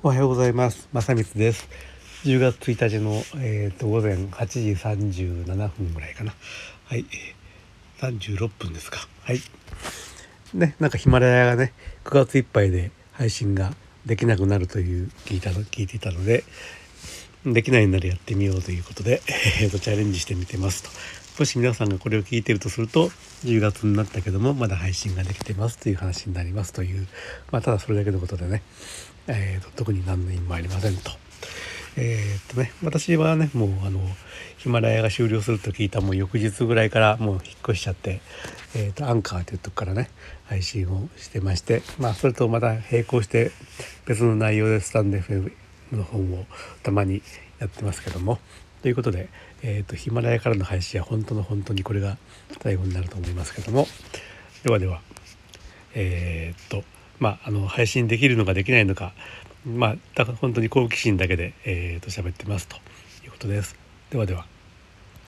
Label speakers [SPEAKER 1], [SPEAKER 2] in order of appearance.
[SPEAKER 1] おはようございます。正光です。10月1日の、えーと、午前8時37分ぐらいかな。はい、36分ですか。はい。ね、なんかヒマラヤがね、9月いっぱいで配信ができなくなるという聞いたの聞いていたので、できないならやってみようということで、えーと、チャレンジしてみてますと。もし皆さんがこれを聞いてるとすると10月になったけどもまだ配信ができてますという話になりますというまあただそれだけのことでねえーと、特に何の意味もありませんと。えー、っとね、私はね、もうあの、ヒマラヤが終了すると聞いたもう翌日ぐらいからもう引っ越しちゃって、えー、っと、アンカーというとこからね、配信をしてまして、まあ、それとまた並行して別の内容でスタンド FM の本をたまにやってますけども、ということで、えー、っと、ヒマラヤからの配信は本当の本当にこれが最後になると思いますけども、ではでは、えー、っと、まあ、あの配信できるのかできないのか、まあ、だから本当に好奇心だけで、えー、と喋ってますということです。ではでは。